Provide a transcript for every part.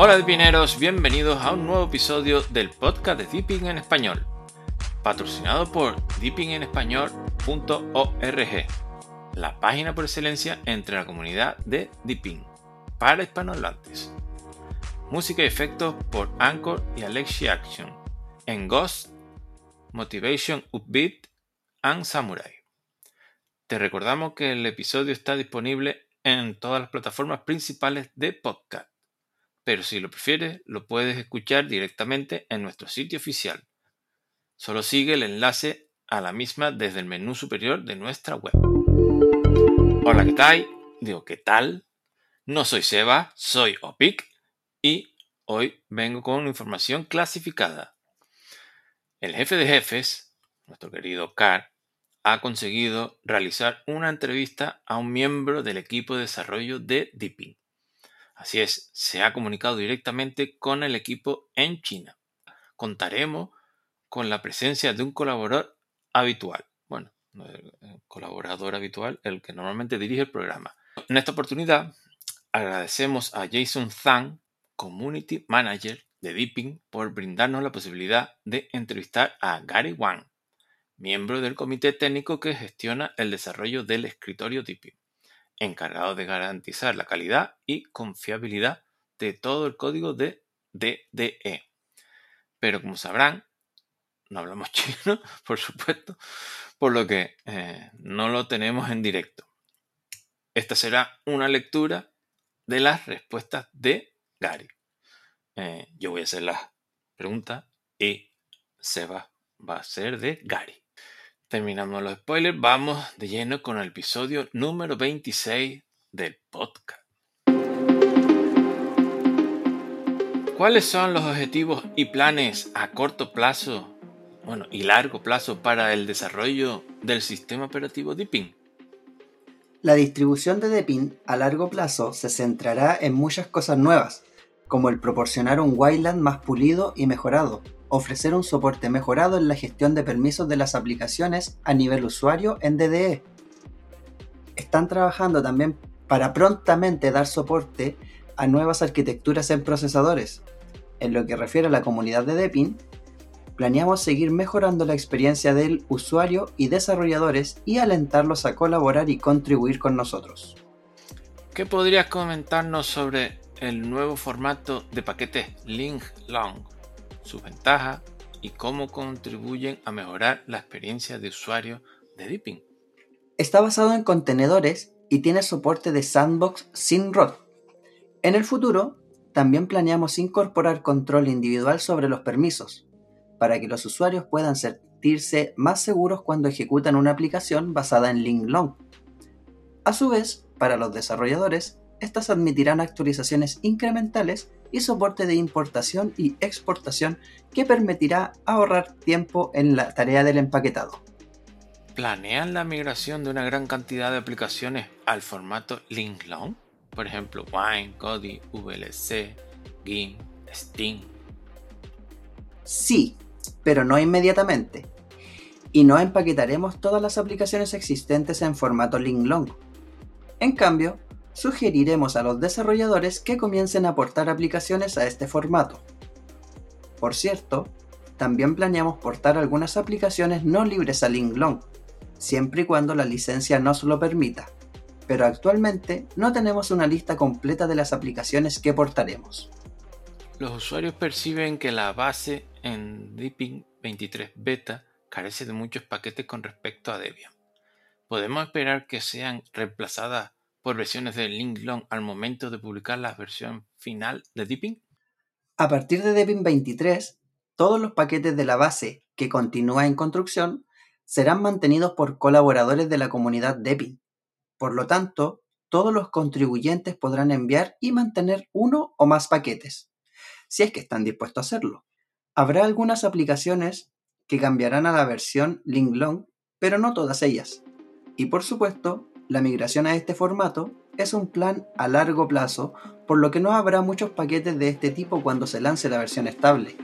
Hola Dipineros, bienvenidos a un nuevo episodio del podcast de Dipping en Español, patrocinado por dippingenespañol.org, la página por excelencia entre la comunidad de Dipping para hispanohablantes. Música y efectos por Anchor y Alexi Action en Ghost, Motivation Upbeat and Samurai. Te recordamos que el episodio está disponible en todas las plataformas principales de podcast pero si lo prefieres, lo puedes escuchar directamente en nuestro sitio oficial. Solo sigue el enlace a la misma desde el menú superior de nuestra web. Hola, ¿qué tal? Digo, ¿qué tal? No soy Seba, soy Opic y hoy vengo con información clasificada. El jefe de jefes, nuestro querido Car, ha conseguido realizar una entrevista a un miembro del equipo de desarrollo de Deepin. Así es, se ha comunicado directamente con el equipo en China. Contaremos con la presencia de un colaborador habitual. Bueno, el colaborador habitual, el que normalmente dirige el programa. En esta oportunidad, agradecemos a Jason Zhang, Community Manager de Deepin, por brindarnos la posibilidad de entrevistar a Gary Wang, miembro del comité técnico que gestiona el desarrollo del escritorio Deepin encargado de garantizar la calidad y confiabilidad de todo el código de DDE. Pero como sabrán, no hablamos chino, por supuesto, por lo que eh, no lo tenemos en directo. Esta será una lectura de las respuestas de Gary. Eh, yo voy a hacer las preguntas y Seba va a ser de Gary. Terminamos los spoilers, vamos de lleno con el episodio número 26 del podcast. ¿Cuáles son los objetivos y planes a corto plazo bueno, y largo plazo para el desarrollo del sistema operativo Deepin? La distribución de Deepin a largo plazo se centrará en muchas cosas nuevas, como el proporcionar un Wayland más pulido y mejorado, ofrecer un soporte mejorado en la gestión de permisos de las aplicaciones a nivel usuario en DDE. Están trabajando también para prontamente dar soporte a nuevas arquitecturas en procesadores. En lo que refiere a la comunidad de Depin, planeamos seguir mejorando la experiencia del usuario y desarrolladores y alentarlos a colaborar y contribuir con nosotros. ¿Qué podrías comentarnos sobre el nuevo formato de paquetes Link Long? Sus ventajas y cómo contribuyen a mejorar la experiencia de usuario de Deepin. Está basado en contenedores y tiene soporte de sandbox sin ROT. En el futuro, también planeamos incorporar control individual sobre los permisos, para que los usuarios puedan sentirse más seguros cuando ejecutan una aplicación basada en link long. A su vez, para los desarrolladores, estas admitirán actualizaciones incrementales y soporte de importación y exportación que permitirá ahorrar tiempo en la tarea del empaquetado. ¿Planean la migración de una gran cantidad de aplicaciones al formato Linklong? Por ejemplo, Wine, Kodi, VLC, GIMP, Steam. Sí, pero no inmediatamente. Y no empaquetaremos todas las aplicaciones existentes en formato Linklong. En cambio, sugeriremos a los desarrolladores que comiencen a aportar aplicaciones a este formato. Por cierto, también planeamos portar algunas aplicaciones no libres a Linklong, siempre y cuando la licencia nos lo permita, pero actualmente no tenemos una lista completa de las aplicaciones que portaremos. Los usuarios perciben que la base en Deepin 23 Beta carece de muchos paquetes con respecto a Debian. ¿Podemos esperar que sean reemplazadas por versiones de Linklong al momento de publicar la versión final de Deepin? A partir de Deepin 23, todos los paquetes de la base que continúa en construcción serán mantenidos por colaboradores de la comunidad Deepin. Por lo tanto, todos los contribuyentes podrán enviar y mantener uno o más paquetes, si es que están dispuestos a hacerlo. Habrá algunas aplicaciones que cambiarán a la versión Linklong, pero no todas ellas. Y por supuesto, la migración a este formato es un plan a largo plazo, por lo que no habrá muchos paquetes de este tipo cuando se lance la versión estable.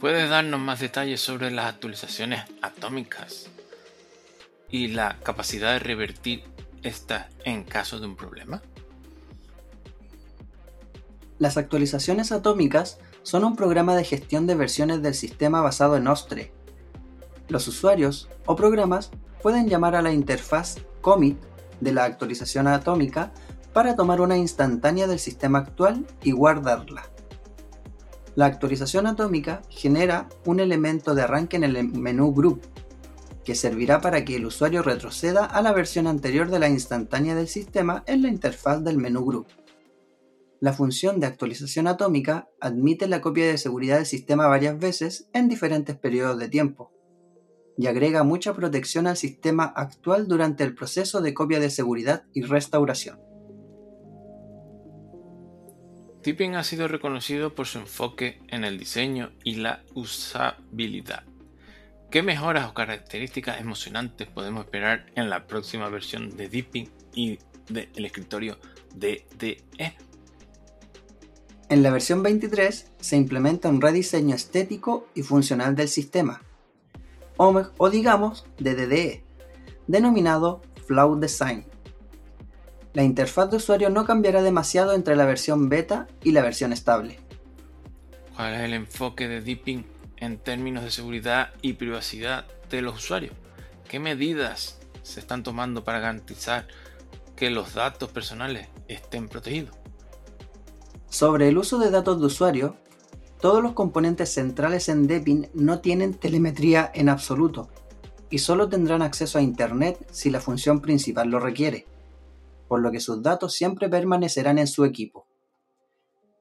¿Puedes darnos más detalles sobre las actualizaciones atómicas y la capacidad de revertir estas en caso de un problema? Las actualizaciones atómicas son un programa de gestión de versiones del sistema basado en OSTRE. Los usuarios o programas pueden llamar a la interfaz commit de la actualización atómica para tomar una instantánea del sistema actual y guardarla. La actualización atómica genera un elemento de arranque en el menú Group, que servirá para que el usuario retroceda a la versión anterior de la instantánea del sistema en la interfaz del menú Group. La función de actualización atómica admite la copia de seguridad del sistema varias veces en diferentes periodos de tiempo y agrega mucha protección al sistema actual durante el proceso de copia de seguridad y restauración. Tipping ha sido reconocido por su enfoque en el diseño y la usabilidad. ¿Qué mejoras o características emocionantes podemos esperar en la próxima versión de Deepin y del escritorio DDE? En la versión 23 se implementa un rediseño estético y funcional del sistema, o, o digamos de DDE, denominado Flow Design la interfaz de usuario no cambiará demasiado entre la versión beta y la versión estable. ¿Cuál es el enfoque de Deepin en términos de seguridad y privacidad de los usuarios? ¿Qué medidas se están tomando para garantizar que los datos personales estén protegidos? Sobre el uso de datos de usuario, todos los componentes centrales en Deepin no tienen telemetría en absoluto y solo tendrán acceso a Internet si la función principal lo requiere por lo que sus datos siempre permanecerán en su equipo.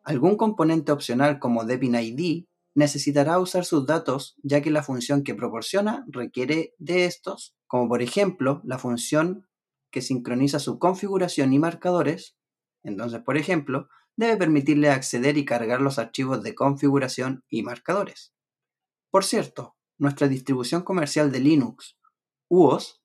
Algún componente opcional como Debian ID necesitará usar sus datos ya que la función que proporciona requiere de estos, como por ejemplo la función que sincroniza su configuración y marcadores. Entonces, por ejemplo, debe permitirle acceder y cargar los archivos de configuración y marcadores. Por cierto, nuestra distribución comercial de Linux, UOS,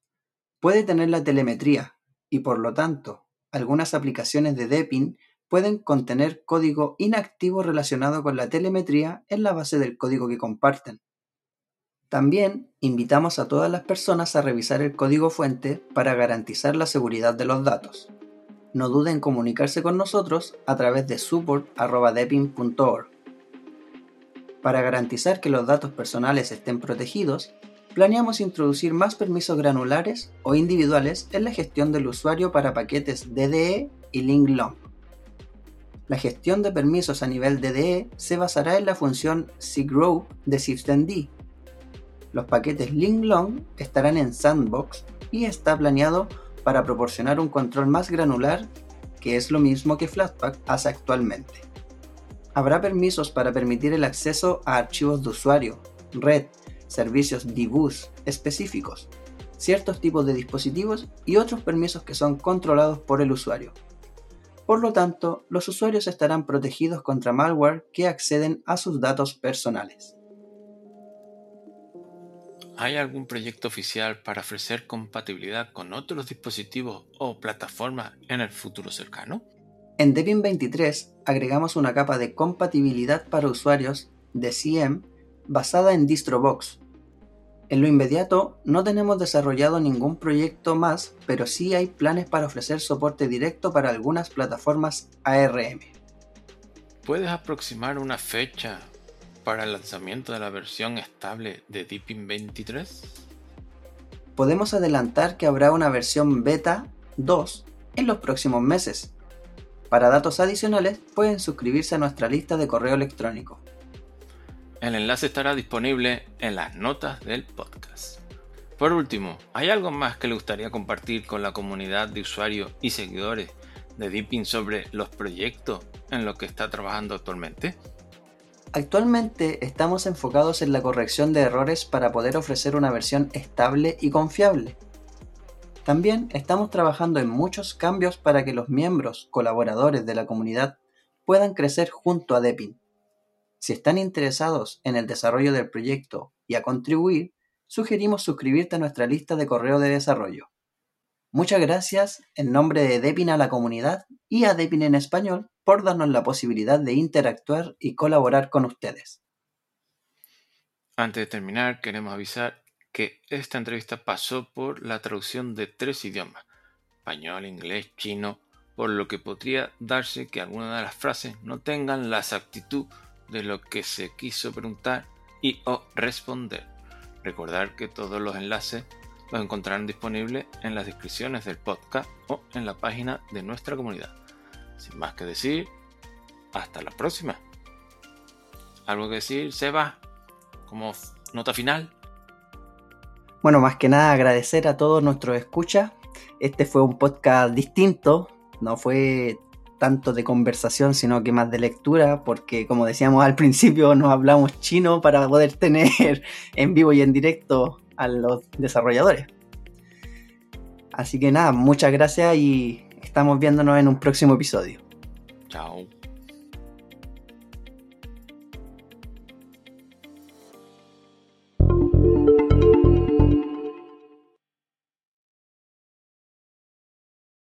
puede tener la telemetría, y por lo tanto, algunas aplicaciones de Deepin pueden contener código inactivo relacionado con la telemetría en la base del código que comparten. También invitamos a todas las personas a revisar el código fuente para garantizar la seguridad de los datos. No duden en comunicarse con nosotros a través de support.depin.org. Para garantizar que los datos personales estén protegidos, planeamos introducir más permisos granulares o individuales en la gestión del usuario para paquetes DDE y LinkLong. La gestión de permisos a nivel DDE se basará en la función cgroup de systemd. Los paquetes LinkLong estarán en Sandbox y está planeado para proporcionar un control más granular, que es lo mismo que Flatpak hace actualmente. Habrá permisos para permitir el acceso a archivos de usuario, red, servicios DBus específicos, ciertos tipos de dispositivos y otros permisos que son controlados por el usuario. Por lo tanto, los usuarios estarán protegidos contra malware que acceden a sus datos personales. ¿Hay algún proyecto oficial para ofrecer compatibilidad con otros dispositivos o plataformas en el futuro cercano? En Debian 23 agregamos una capa de compatibilidad para usuarios de CM basada en DistroBox. En lo inmediato no tenemos desarrollado ningún proyecto más, pero sí hay planes para ofrecer soporte directo para algunas plataformas ARM. ¿Puedes aproximar una fecha para el lanzamiento de la versión estable de Deepin 23? Podemos adelantar que habrá una versión beta 2 en los próximos meses. Para datos adicionales pueden suscribirse a nuestra lista de correo electrónico. El enlace estará disponible en las notas del podcast. Por último, ¿hay algo más que le gustaría compartir con la comunidad de usuarios y seguidores de Deepin sobre los proyectos en los que está trabajando actualmente? Actualmente estamos enfocados en la corrección de errores para poder ofrecer una versión estable y confiable. También estamos trabajando en muchos cambios para que los miembros, colaboradores de la comunidad puedan crecer junto a Deepin. Si están interesados en el desarrollo del proyecto y a contribuir, sugerimos suscribirte a nuestra lista de correo de desarrollo. Muchas gracias en nombre de Depin a la comunidad y a Depin en español por darnos la posibilidad de interactuar y colaborar con ustedes. Antes de terminar, queremos avisar que esta entrevista pasó por la traducción de tres idiomas, español, inglés, chino, por lo que podría darse que algunas de las frases no tengan la exactitud de lo que se quiso preguntar y o responder. Recordar que todos los enlaces los encontrarán disponibles en las descripciones del podcast o en la página de nuestra comunidad. Sin más que decir, hasta la próxima. ¿Algo que decir, Seba? Como nota final. Bueno, más que nada agradecer a todos nuestros escuchas. Este fue un podcast distinto, no fue tanto de conversación, sino que más de lectura, porque como decíamos al principio, nos hablamos chino para poder tener en vivo y en directo a los desarrolladores. Así que nada, muchas gracias y estamos viéndonos en un próximo episodio. Chao.